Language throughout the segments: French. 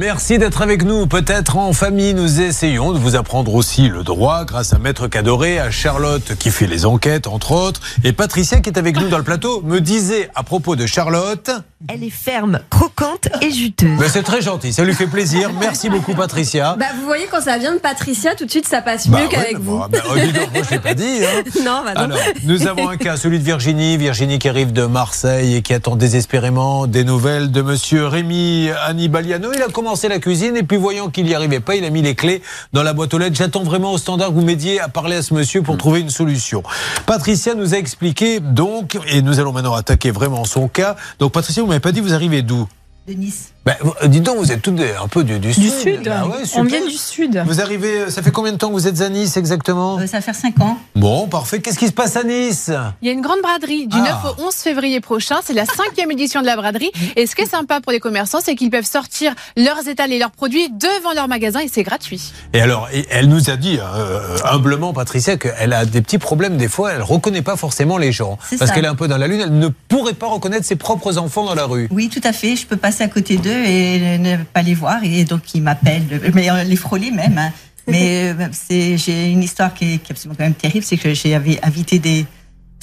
Merci d'être avec nous. Peut-être en famille, nous essayons de vous apprendre aussi le droit grâce à Maître Cadoré, à Charlotte qui fait les enquêtes, entre autres, et Patricia qui est avec nous dans le plateau me disait à propos de Charlotte. Elle est ferme, croquante et juteuse. Mais c'est très gentil, ça lui fait plaisir. Merci beaucoup, Patricia. Bah, vous voyez, quand ça vient de Patricia, tout de suite, ça passe mieux Bah qu'avec ouais, vous. bah, bah, oh, dis donc, moi, je l'ai pas dit. hein. non, bah non. Alors, nous avons un cas, celui de Virginie. Virginie qui arrive de Marseille et qui attend désespérément des nouvelles de monsieur Rémi Annibaliano. Il a commencé la cuisine et puis voyant qu'il n'y arrivait pas, il a mis les clés dans la boîte aux lettres. J'attends vraiment au standard que vous m'aidiez à parler à ce monsieur pour trouver une solution. Patricia nous a expliqué donc, et nous allons maintenant attaquer vraiment son cas. Donc Patricia, vous m'avez pas dit vous arrivez d'où? De Nice. Ben, vous- Dites donc, vous êtes toutes des- un peu du, du sud. Du sud. Ah ouais, On vient du sud. Vous arrivez, ça fait combien de temps que vous êtes à Nice exactement Euh, ça va faire 5 ans. Bon, parfait. Qu'est-ce qui se passe à Nice Il y a une grande braderie du Ah. 9 au 11 février prochain. C'est la cinquième édition de la braderie. Et ce qui est sympa pour les commerçants, c'est qu'ils peuvent sortir leurs étals et leurs produits devant leur magasin et c'est gratuit. Et alors, elle nous a dit euh, humblement, Patricia, qu'elle a des petits problèmes des fois. Elle reconnaît pas forcément les gens C'est parce qu'elle est un peu dans la lune. Elle ne pourrait pas reconnaître ses propres enfants dans la rue. Oui, tout à fait. Je peux passer à côté d'eux et ne pas les voir. Et donc, ils m'appellent, mais euh, les frôler même. hein. Mais euh, c'est, j'ai une histoire qui est, qui est absolument quand même terrible. C'est que j'avais invité des.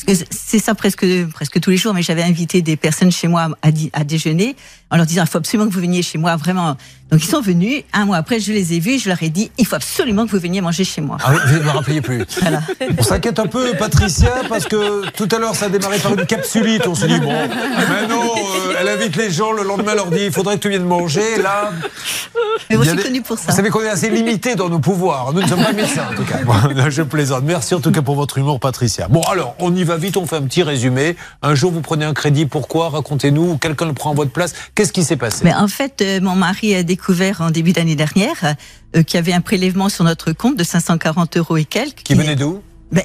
parce que C'est ça presque, presque tous les jours, mais j'avais invité des personnes chez moi à, déjeuner en leur disant il faut absolument que vous veniez chez moi, vraiment. Donc ils sont venus. Un mois après, je les ai vus. Je leur ai dit il faut absolument que vous veniez manger chez moi. Ah oui, vous ne me rappeliez plus. Voilà. On s'inquiète un peu, Patricia, parce que tout à l'heure, ça a démarré par une capsulite. On s'est dit, bon, mais non, euh, elle invite les gens, le lendemain, elle leur dit, il faudrait que tu viennes manger. Là, Mais moi, je suis connue pour ça. Vous savez qu'on est assez limité dans nos pouvoirs. Nous ne sommes pas médecins, en tout cas. Bon, je plaisante. Merci en tout cas pour votre humour, Patricia. Bon, alors, on y va vite, on fait un petit résumé. Un jour, vous prenez un crédit, pourquoi? Racontez-nous. Ou Quelqu'un le prend à votre place. Qu'est-ce qui s'est passé? Mais en fait, euh, mon mari a découvert en début d'année dernière euh, qu'il y avait un prélèvement sur notre compte de 540 euros et quelques. Qui venait d'où? Ben,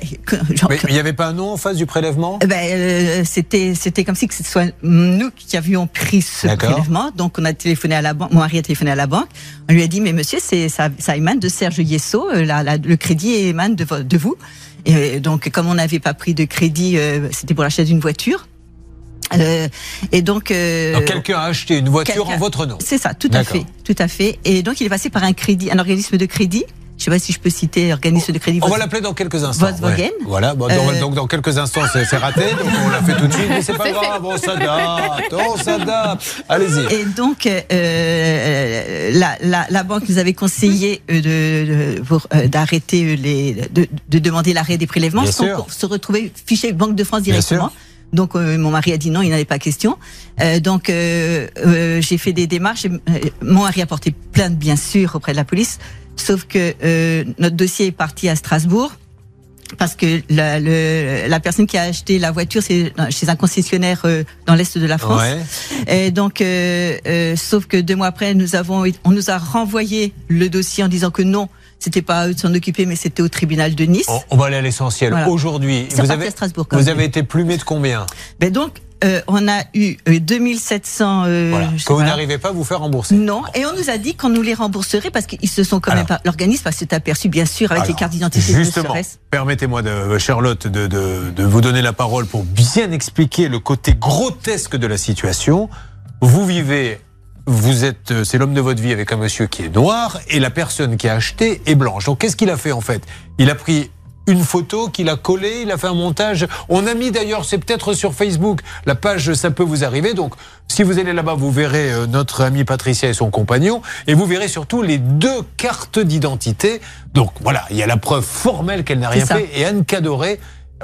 genre Mais il n'y avait pas un nom en face du prélèvement? Ben, euh, c'était c'était comme si que ce soit nous qui avions pris ce prélèvement. Donc on a téléphoné à la banque. Mon mari a téléphoné à la banque. On lui a dit mais monsieur c'est ça, ça émane de Serge Yesso. euh, la- la- le crédit émane de, de vous. Et donc comme on n'avait pas pris de crédit, euh, c'était pour l'achat d'une voiture. Euh, et donc, euh, Donc, Quelqu'un a acheté une voiture en votre nom. C'est ça, tout à fait, tout à fait. Et donc il est passé par un crédit, un organisme de crédit. Je sais pas si je peux citer organisme de crédit. On va l'appeler dans quelques instants. Volkswagen. Ouais. Voilà, bon, donc, Euh, donc dans quelques instants, c'est raté, donc on l'a fait tout de suite, mais c'est pas grave, on s'adapte, on s'adapte. Allez-y. Et donc, euh, la, la, la banque nous avait conseillé euh, de, de- les, de, de demander l'arrêt des prélèvements Bien sans se retrouver fiché Banque de France directement. Donc, euh, mon mari a dit non, il n'en avait pas question. Euh, donc, euh, j'ai fait des démarches. Mon mari a porté plainte, bien sûr, auprès de la police. Sauf que euh, notre dossier est parti à Strasbourg parce que la, le- la personne qui a acheté la voiture, c'est chez un concessionnaire euh, dans l'est de la France. Ouais. Et donc, euh, euh, sauf que deux mois après, nous avons, on nous a renvoyé le dossier en disant que non, c'était pas à eux de s'en occuper, mais c'était au tribunal de Nice. On, on va aller à l'essentiel. Voilà. Aujourd'hui, vous avez, à Strasbourg, vous avez été plumé de combien? Ben donc, euh, on a eu euh, 2700. Euh, Voilà. je sais Que vous n'arrivez pas à vous faire rembourser. Non, et on nous a dit qu'on nous les rembourserait parce qu'ils se sont quand Alors. même pas. L'organisme s'est aperçu, bien sûr, avec Alors, les cartes d'identité. de Justement, permettez-moi, de, Charlotte, de, de- de vous donner la parole pour bien expliquer le côté grotesque de la situation. Vous vivez, vous êtes, euh, c'est l'homme de votre vie avec un monsieur qui est noir et la personne qui a acheté est blanche. Donc qu'est-ce qu'il a fait en fait? Il a pris une photo qu'il a collée, il a fait un montage. On a mis d'ailleurs, c'est peut-être sur Facebook, la page Ça peut vous arriver. Donc si vous allez là-bas, vous verrez euh, notre amie Patricia et son compagnon et vous verrez surtout les deux cartes d'identité. Donc voilà, il y a la preuve formelle qu'elle n'a rien ça. fait et Anne Cadoré.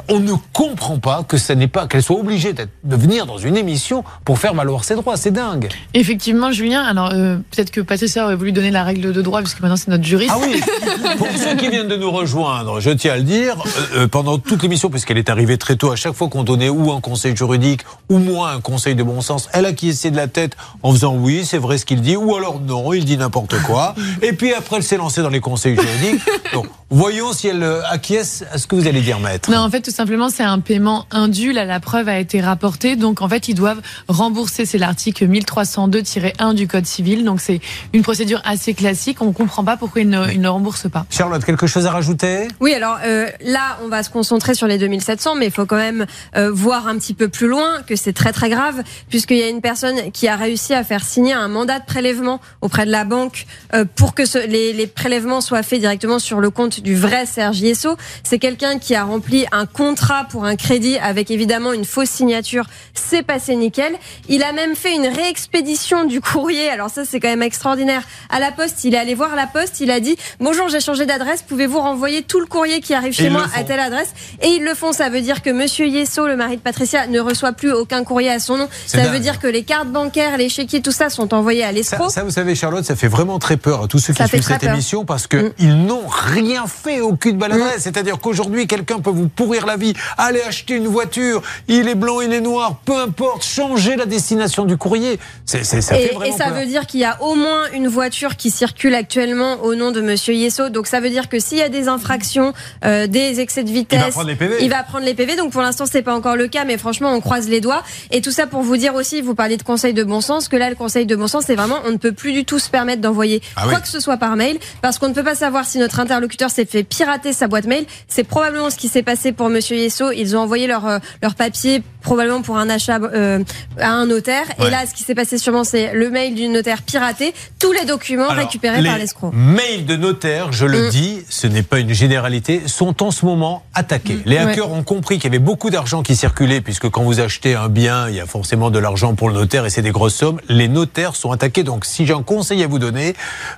On ne comprend pas que ça n'est pas qu'elle soit obligée de venir dans une émission pour faire valoir ses droits. C'est dingue. Effectivement, Julien, alors euh, peut-être que Patricia aurait voulu donner la règle de droit, puisque maintenant c'est notre juriste. Ah oui Pour ceux qui viennent de nous rejoindre, je tiens à le dire, euh, euh, pendant toute l'émission, puisqu'elle est arrivée très tôt, à chaque fois qu'on donnait ou un conseil juridique ou moins un conseil de bon sens, elle a acquiescé de la tête en faisant oui, c'est vrai ce qu'il dit, ou alors non, il dit n'importe quoi. Et puis après, elle s'est lancée dans les conseils juridiques. Donc, Voyons si elle euh, acquiesce à ce que vous allez dire, maître. Non, en fait, tout simplement, c'est un paiement indu. Là, la preuve a été rapportée. Donc, en fait, ils doivent rembourser. C'est l'article 1302-1 du Code civil. Donc, c'est une procédure assez classique. On ne comprend pas pourquoi ils ne, ils ne remboursent pas. Charlotte, quelque chose à rajouter? Oui, alors euh, là, on va se concentrer sur les 2700, mais il faut quand même euh, voir un petit peu plus loin que c'est très très grave, puisqu'il y a une personne qui a réussi à faire signer un mandat de prélèvement auprès de la banque euh, pour que ce- les, les prélèvements soient faits directement sur le compte du vrai Serge Yesso. C'est quelqu'un qui a rempli un contrat pour un crédit avec évidemment une fausse signature. C'est passé nickel. Il a même fait une réexpédition du courrier. Alors ça, c'est quand même extraordinaire. À la poste, il est allé voir la poste. Il a dit bonjour, j'ai changé d'adresse. Pouvez-vous renvoyer tout le courrier qui arrive chez moi à telle adresse? Et ils le font. Ça veut dire que Monsieur Yesso, le mari de Patricia, ne reçoit plus aucun courrier à son nom. Ça dingue. veut dire que les cartes bancaires, les chéquiers, tout ça sont envoyés à l'escroc. ça, vous savez, Charlotte, ça fait vraiment très peur à tous ceux qui Ça suivent cette peur. émission parce que Mm. ils n'ont rien fait au cul de baladresse. C'est-à-dire qu'aujourd'hui, quelqu'un peut vous pourrir la vie, aller acheter une voiture, il est blanc, il est noir, peu importe, changer la destination du courrier. C'est, c'est- ça fait Et, vraiment et ça peur. veut dire qu'il y a au moins une voiture qui circule actuellement au nom de Monsieur Yesso. Donc ça veut dire que s'il y a des infractions, euh, des excès de vitesse, Il va prendre les PV. il va prendre les PV. Donc pour l'instant c'est pas encore le cas, mais franchement on croise les doigts. Et tout ça pour vous dire aussi, vous parliez de conseil de bon sens, que là le conseil de bon sens c'est vraiment on ne peut plus du tout se permettre d'envoyer Ah quoi oui. que ce soit par mail, parce qu'on ne peut pas savoir si notre interlocuteur s'est fait pirater sa boîte mail. C'est probablement ce qui s'est passé pour Monsieur Yesso. Ils ont envoyé leur euh, leur papier probablement pour un achat euh, à un notaire. Ouais. Et là ce qui s'est passé sûrement c'est le mail du notaire piraté, tous les documents Alors, récupérés les par l'escroc. Mails de notaire, je le Mm. dis, ce n'est pas une généralité, sont en ce moment attaqués. Les hackers ont compris qu'il y avait beaucoup d'argent qui circulait, puisque quand vous achetez un bien, il y a forcément de l'argent pour le notaire et c'est des grosses sommes. Les notaires sont attaqués. Donc, si j'ai un conseil à vous donner,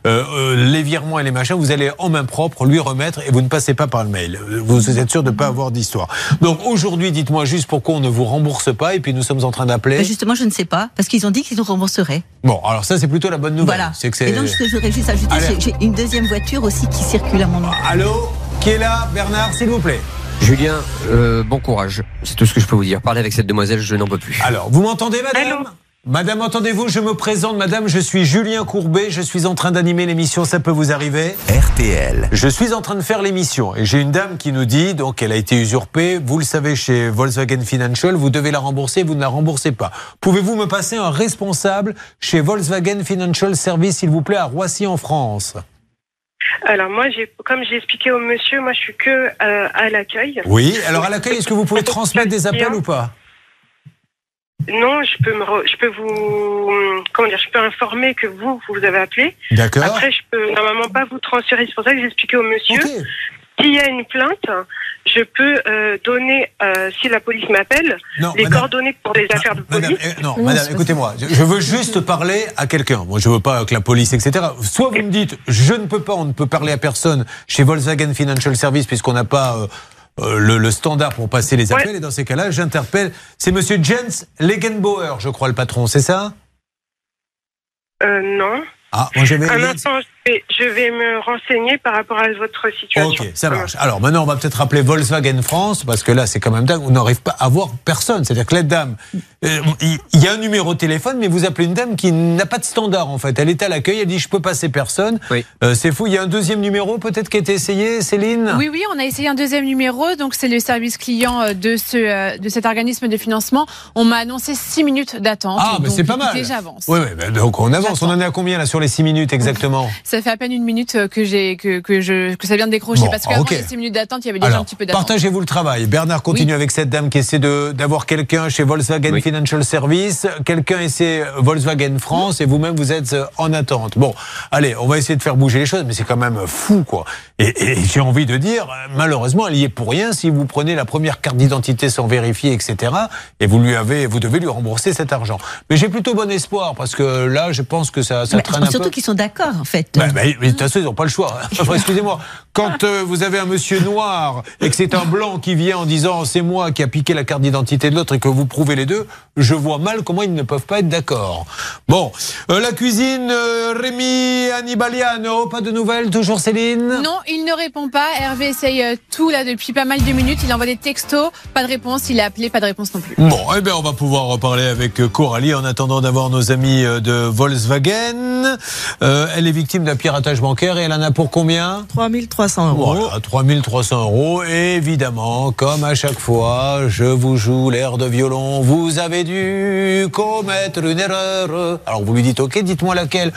euh, euh, les virements et les machins, vous allez en main propre lui remettre et vous ne passez pas par le mail. Vous êtes sûr de ne pas avoir d'histoire. Donc, aujourd'hui, dites-moi juste pourquoi on ne vous rembourse pas et puis nous sommes en train d'appeler. Ben, justement, je ne sais pas, parce qu'ils ont dit qu'ils nous rembourseraient. Bon, alors ça, c'est plutôt la bonne nouvelle. Voilà. C'est que c'est. Et donc, je voudrais juste ajouter, Allez. j'ai- j'ai une deuxième voiture aussi qui circule à mon nom. Allô Qui est là Bernard, s'il vous plaît? Julien, euh, bon courage. C'est tout ce que je peux vous dire. Parler avec cette demoiselle, je n'en peux plus. Alors, vous m'entendez, madame? Allô Madame, entendez-vous Je me présente, madame. Je suis Julien Courbet. Je suis en train d'animer l'émission. Ça peut vous arriver RTL. Je suis en train de faire l'émission et j'ai une dame qui nous dit donc elle a été usurpée. Vous le savez chez Volkswagen Financial, vous devez la rembourser, vous ne la remboursez pas. Pouvez-vous me passer un responsable chez Volkswagen Financial Service, s'il vous plaît, à Roissy en France? Alors moi, j'ai, comme j'ai expliqué au monsieur, moi je suis que euh, à l'accueil. Oui. Alors à l'accueil, est-ce que vous pouvez transmettre des appels ou pas? Non, je peux me, re- je peux vous, comment dire, je peux informer que vous, vous avez appelé. D'accord. Après, je peux normalement pas vous transférer. C'est pour ça que j'ai expliqué au monsieur. Ok. S'il y a une plainte, je peux euh, donner, euh, si la police m'appelle, Non, les madame. coordonnées pour les affaires de Madame, police. eh, non, madame, écoutez-moi. Je, je veux juste parler à quelqu'un. Moi, je veux pas que la police, etc. Soit vous me dites, je ne peux pas, on ne peut parler à personne chez Volkswagen Financial Service puisqu'on n'a pas euh, le, le standard pour passer les Ouais. appels. Et dans ces cas-là, j'interpelle. C'est Monsieur Jens Legenbauer, je crois, le patron. C'est ça? Euh, non. Ah, moi j'avais. Un instant, je vais, je vais me renseigner par rapport à votre situation. Ok, ça marche. Alors maintenant, on va peut-être rappeler Volkswagen France, parce que là, c'est quand même dingue. On n'arrive pas à voir personne. C'est-à-dire que la dame, euh, il y a un numéro de téléphone, mais vous appelez une dame qui n'a pas de standard, en fait. Elle est à l'accueil, elle dit, je peux passer personne. Oui. Euh, c'est fou. Il y a un deuxième numéro, peut-être, qui a été essayé, Céline? Oui, oui, on a essayé un deuxième numéro. Donc, c'est le service client euh, de, ce, euh, de cet organisme de financement. On m'a annoncé six minutes d'attente. Ah, mais c'est pas mal. j'avance. Oui, oui, donc on avance. On en est à combien, là, sur les six minutes, exactement? Ça fait à peine une minute euh, que j'ai que, que je que ça vient de décrocher Bon, parce qu'avant ok. les six minutes d'attente, il y avait déjà Alors, un petit peu d'attente. partagez-vous le travail. Bernard continue avec cette dame qui essaie de- d'avoir quelqu'un chez Volkswagen Oui. Financial Service. Quelqu'un essaie Volkswagen France et vous-même vous êtes euh, en attente. Bon, allez, on va essayer de faire bouger les choses, mais c'est quand même fou, quoi. Et, et j'ai envie de dire, euh, malheureusement, elle y est pour rien si vous prenez la première carte d'identité sans vérifier, etc. Et vous lui avez, vous devez lui rembourser cet argent. Mais j'ai plutôt bon espoir parce que là, je pense que ça, ça Mais traîne un surtout peu. qu'ils sont d'accord, en fait. Bah, bah, mais de toute façon, ils n'ont pas le choix. Enfin, Excusez-moi. Quand euh, vous avez un monsieur noir et que c'est un blanc qui vient en disant c'est moi qui a piqué la carte d'identité de l'autre et que vous prouvez les deux, je vois mal comment ils ne peuvent pas être d'accord. Bon, Euh, la cuisine, euh, Rémi Annibaliano, pas de nouvelles, toujours Céline? Non, il ne répond pas. Hervé essaye euh, tout là depuis pas mal de minutes. Il envoie des textos, pas de réponse. Il a appelé, pas de réponse non plus. Bon, eh bien, on va pouvoir reparler avec euh, Coralie en attendant d'avoir nos amis de Volkswagen. Euh, elle est victime d'un à piratage bancaire et elle en a pour combien 3300 euros. Voilà, 3300 euros. Et évidemment, comme à chaque fois, je vous joue l'air de violon. Vous avez dû commettre une erreur. Alors vous lui dites, ok, dites-moi laquelle.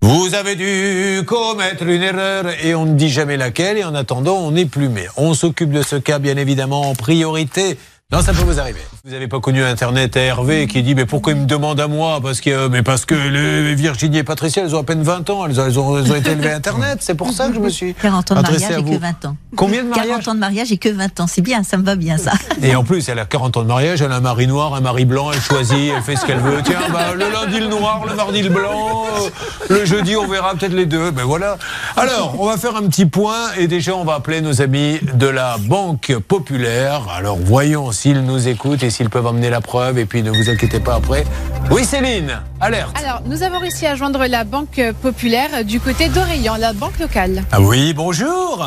Vous avez dû commettre une erreur et on ne dit jamais laquelle et en attendant on est plumé. On s'occupe de ce cas bien évidemment en priorité. Non, ça peut vous arriver. Vous n'avez pas connu Internet à Hervé qui dit mais pourquoi il me demande à moi? Parce que mais parce que les Virginie et Patricia elles ont à peine 20 ans, elles ont, elles ont, elles ont été élevées à Internet. C'est pour ça que je me suis 40 ans de mariage et que 20 ans. Combien de 40 mariages? ans de mariage et que 20 ans. C'est bien, ça me va bien ça. Et en plus, elle a 40 ans de mariage, elle a un mari noir, un mari blanc, elle choisit, elle fait ce qu'elle veut. Tiens, bah, le lundi le noir, le mardi le blanc, euh, le jeudi on verra peut-être les deux. Ben voilà. Alors, on va faire un petit point et déjà on va appeler nos amis de la Banque Populaire. Alors voyons s'ils nous écoutent et s'ils peuvent amener la preuve et puis ne vous inquiétez pas après. Oui Céline, alerte. Alors, nous avons réussi à joindre la Banque Populaire du côté d'Orléans, la banque locale. Ah oui, bonjour.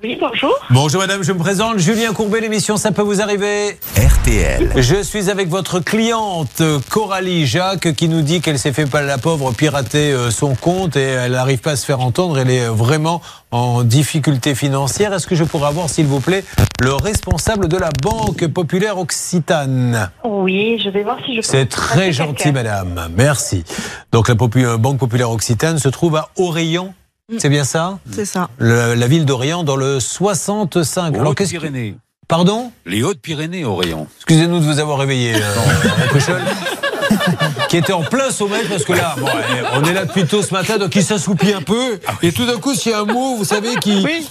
Oui, bonjour. Bonjour madame, je me présente, Julien Courbet, l'émission Ça peut vous arriver RTL. Je suis avec votre cliente Coralie Jacques qui nous dit qu'elle s'est fait pas la pauvre pirater euh, son compte et elle n'arrive pas à se faire entendre. Elle est vraiment en difficulté financière. Est-ce que je pourrais avoir, s'il vous plaît, le responsable de la Banque Populaire Occitane? Oui, je vais voir si je peux. C'est très gentil, madame. Merci. Donc la euh, Banque Populaire Occitane se trouve à Orient. C'est bien ça C'est ça. Le- La ville d'Orient dans le 65. Alors, qu'est-ce que- Hautes-Pyrénées. Pardon Les Hautes-Pyrénées, Orient. Excusez-nous de vous avoir réveillé, euh, qui était en plein sommeil parce que là, bon, eh, on est là depuis tôt ce matin, donc il s'assoupit un peu. Et tout d'un coup, s'il y a un mot, vous savez, qui. Oui.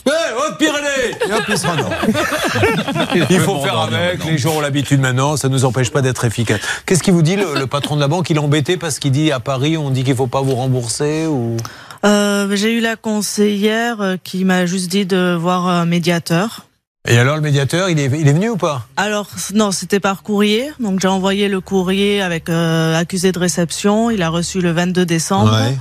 Haute-Pyrénées Et hop, il se rendort. Il faut faire avec, les gens ont l'habitude maintenant, ça ne nous empêche pas d'être efficace. Qu'est-ce qu'il vous dit, le, le patron de la banque? Il est embêté parce qu'il dit à Paris, on dit qu'il ne faut pas vous rembourser ou... Euh, J'ai eu la conseillère euh, qui m'a juste dit de voir un médiateur. Et alors, le médiateur, il est, il est venu ou pas? Alors non, c'était par courrier. Donc j'ai envoyé le courrier avec euh, accusé de réception. Il a reçu le 22 décembre. Ouais.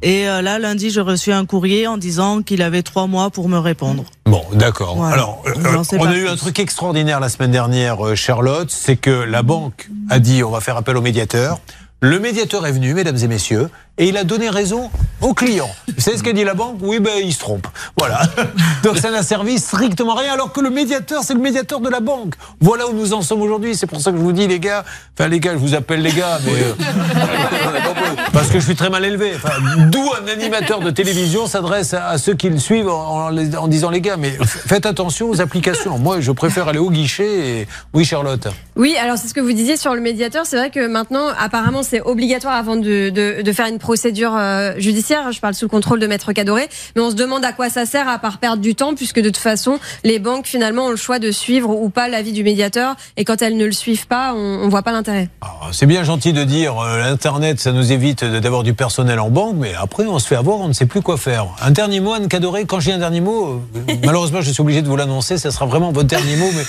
Et euh, là, lundi, j'ai reçu un courrier en disant qu'il avait trois mois pour me répondre. Bon, d'accord. Voilà. Alors, euh, On a eu plus. un truc extraordinaire la semaine dernière, Charlotte, c'est que la banque a dit on va faire appel au médiateur. Le médiateur est venu, mesdames et messieurs, et il a donné raison au client. Vous savez ce qu'a dit la banque Oui, ben il se trompe. Voilà. Donc ça n'a servi strictement à rien, alors que le médiateur, c'est le médiateur de la banque. Voilà où nous en sommes aujourd'hui. C'est pour ça que je vous dis, les gars, enfin les gars, je vous appelle les gars, mais euh, parce que je suis très mal élevé. Enfin, D'où un animateur de télévision s'adresse à, à ceux qui le suivent en, en les- en disant les gars, mais faites attention aux applications. Moi, je préfère aller au guichet. Et... Oui, Charlotte. Oui, alors c'est ce que vous disiez sur le médiateur. C'est vrai que maintenant, apparemment, c'est obligatoire avant de, de, de faire une procédure euh, judiciaire. Je parle sous le contrôle de Maître Cadoré. Mais on se demande à quoi ça sert à part perdre du temps, puisque de toute façon, les banques finalement ont le choix de suivre ou pas l'avis du médiateur. Et quand elles ne le suivent pas, on, on voit pas l'intérêt. Alors, C'est bien gentil de dire euh, l'internet, ça nous évite d'avoir du personnel en banque, mais après on se fait avoir, on ne sait plus quoi faire. Un dernier mot, Anne Cadoré. Quand j'ai un dernier mot, euh, malheureusement, je suis obligé de vous l'annoncer. Ça sera vraiment votre dernier mot, mais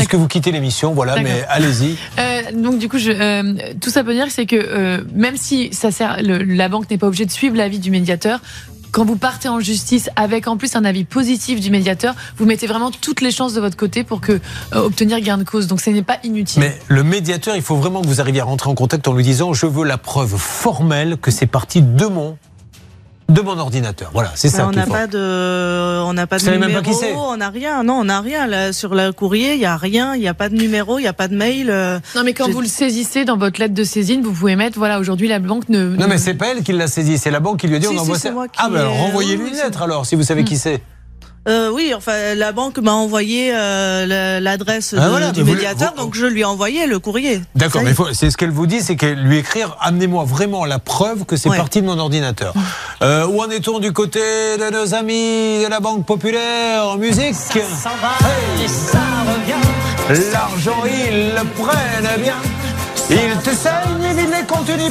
puisque vous quittez l'émission, voilà. Mais allez-y. Euh, donc du coup, je, euh, tout ça peut dire, c'est que euh, même si ça sert, le- la banque n'est pas obligée de suivre l'avis du médiateur. Quand vous partez en justice avec en plus un avis positif du médiateur, vous mettez vraiment toutes les chances de votre côté pour que euh, obtenir gain de cause. Donc ce n'est pas inutile. Mais le médiateur, il faut vraiment que vous arriviez à rentrer en contact en lui disant je veux la preuve formelle que c'est parti de mon de mon ordinateur. Voilà, c'est ça on n'a pas de, on n'a pas de numéro, pas qui c'est on n'a rien. Non, on n'a rien. Là, sur le courrier, il y a rien. Il n'y a pas de numéro, il n'y a pas de mail. euh. Non, mais quand vous le saisissez dans votre lettre de saisine, vous pouvez mettre voilà aujourd'hui la banque ne. Non ne- mais c'est pas elle qui l'a saisi, c'est la banque qui lui a dit Si, on si, envoie ça. moi qui Ah ben renvoyez-lui une lettre alors si vous savez qui c'est. Euh, oui, enfin, la banque m'a envoyé euh, la- l'adresse Ah, voilà, du médiateur, vous- donc je lui ai envoyé le courrier. D'accord, Ça mais faut- c'est ce qu'elle vous dit, c'est qu'elle lui écrire amenez-moi vraiment la preuve que c'est Ouais. parti de mon ordinateur. Euh, où en est-on du côté de nos amis de la Banque Populaire Musique Hey L'argent, ils le prennent bien. Ils te saignent,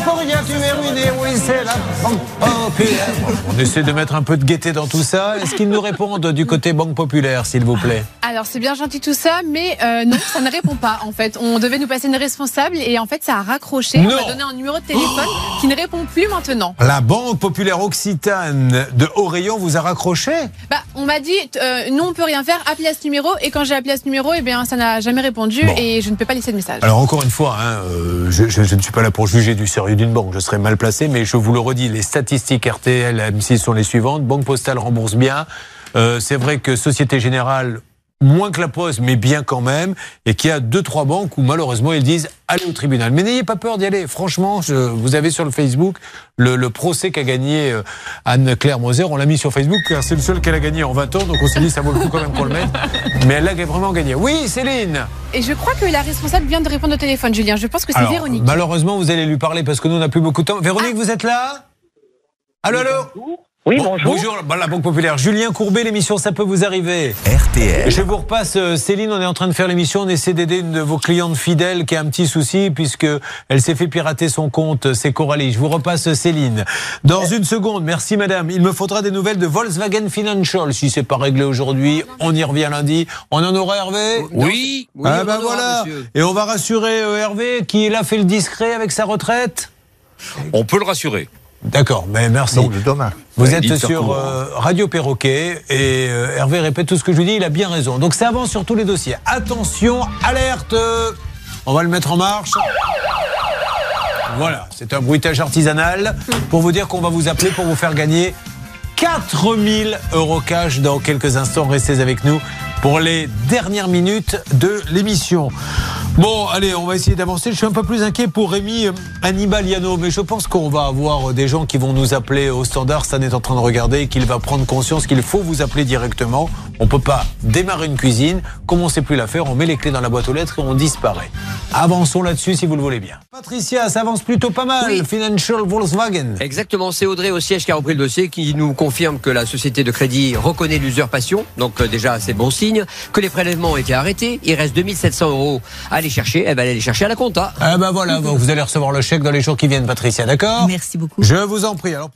pour rien, tu es ruiné. Oui, c'est la Banque Populaire. On essaie de mettre un peu de gaieté dans tout ça. Est-ce qu'ils nous répondent du côté Banque Populaire, s'il vous plaît? Alors c'est bien gentil tout ça, mais euh, non, ça ne répond pas en fait. On devait nous passer une responsable et en fait ça a raccroché. Non. On m'a donné un numéro de téléphone qui ne répond plus maintenant. La Banque Populaire Occitane de Orient vous a raccroché? Bah On m'a dit, euh, non, on peut rien faire, appelez à ce numéro. Et quand j'ai appelé à ce numéro, eh bien, ça n'a jamais répondu Bon. et je ne peux pas laisser de message. Alors encore une fois, hein, euh, je, je- je ne suis pas là pour juger du sérieux d'une banque, je serais mal placé, mais je vous le redis, les statistiques RTL, M6 sont les suivantes. Banque Postale rembourse bien. Euh, c'est vrai que Société Générale, moins que la Poste, mais bien quand même, et qu'il y a deux, trois banques où malheureusement ils disent allez au tribunal. Mais n'ayez pas peur d'y aller. Franchement, je, vous avez sur le Facebook le, le procès qu'a gagné euh, Anne-Claire Moser. On l'a mis sur Facebook car c'est le seul qu'elle a gagné en 20 ans, donc on s'est dit ça vaut le coup quand même qu'on le mette. Mais elle l'a vraiment gagné. Oui, Céline Et je crois que la responsable vient de répondre au téléphone, Julien. Je pense que c'est Véronique. Malheureusement, vous allez lui parler parce que nous, on n'a plus beaucoup de temps. Véronique, vous êtes là? Allô, allô? Oui, Bon- bonjour. Bonjour, bah, la Banque Populaire. Julien Courbet, l'émission Ça peut vous arriver. RTL. Je vous repasse euh, Céline, on est en train de faire l'émission, on essaie d'aider une de vos clientes fidèles qui a un petit souci puisque elle s'est fait pirater son compte, c'est Coralie. Je vous repasse Céline. Dans une seconde, merci madame. Il me faudra des nouvelles de Volkswagen Financial. Si c'est pas réglé aujourd'hui, on y revient lundi. On en aura Hervé? Oui, oui, ah on bah voilà. monsieur. Et on va rassurer euh, Hervé qui là fait le discret avec sa retraite? On peut le rassurer. D'accord, mais merci. Donc, demain. Vous Ouais, êtes sur euh, Radio Perroquet et euh, Hervé répète tout ce que je lui dis, il a bien raison. Donc ça avance sur tous les dossiers. Attention, alerte On va le mettre en marche. Voilà, c'est un bruitage artisanal pour vous dire qu'on va vous appeler pour vous faire gagner 4000 euros cash dans quelques instants. Restez avec nous pour les dernières minutes de l'émission. Bon, allez, on va essayer d'avancer. Je suis un peu plus inquiet pour Rémi euh, Annibaliano, mais je pense qu'on va avoir euh, des gens qui vont nous appeler au standard. Stan est en train de regarder et qu'il va prendre conscience qu'il faut vous appeler directement. On peut pas démarrer une cuisine, comme on sait plus la faire, on met les clés dans la boîte aux lettres et on disparaît. Avançons là-dessus si vous le voulez bien. Patricia, ça avance plutôt pas mal. Oui. Financial Volkswagen. Exactement, c'est Audrey au siège qui a repris le dossier qui nous confirme que la société de crédit reconnaît l'usurpation, donc euh, déjà c'est bon signe, que les prélèvements ont été arrêtés, il reste 2700 euros à aller chercher, eh ben allez les chercher à la compta. Ah ben voilà, vous allez recevoir le chèque dans les jours qui viennent, Patricia, d'accord? Merci beaucoup. Je vous en prie. Alors...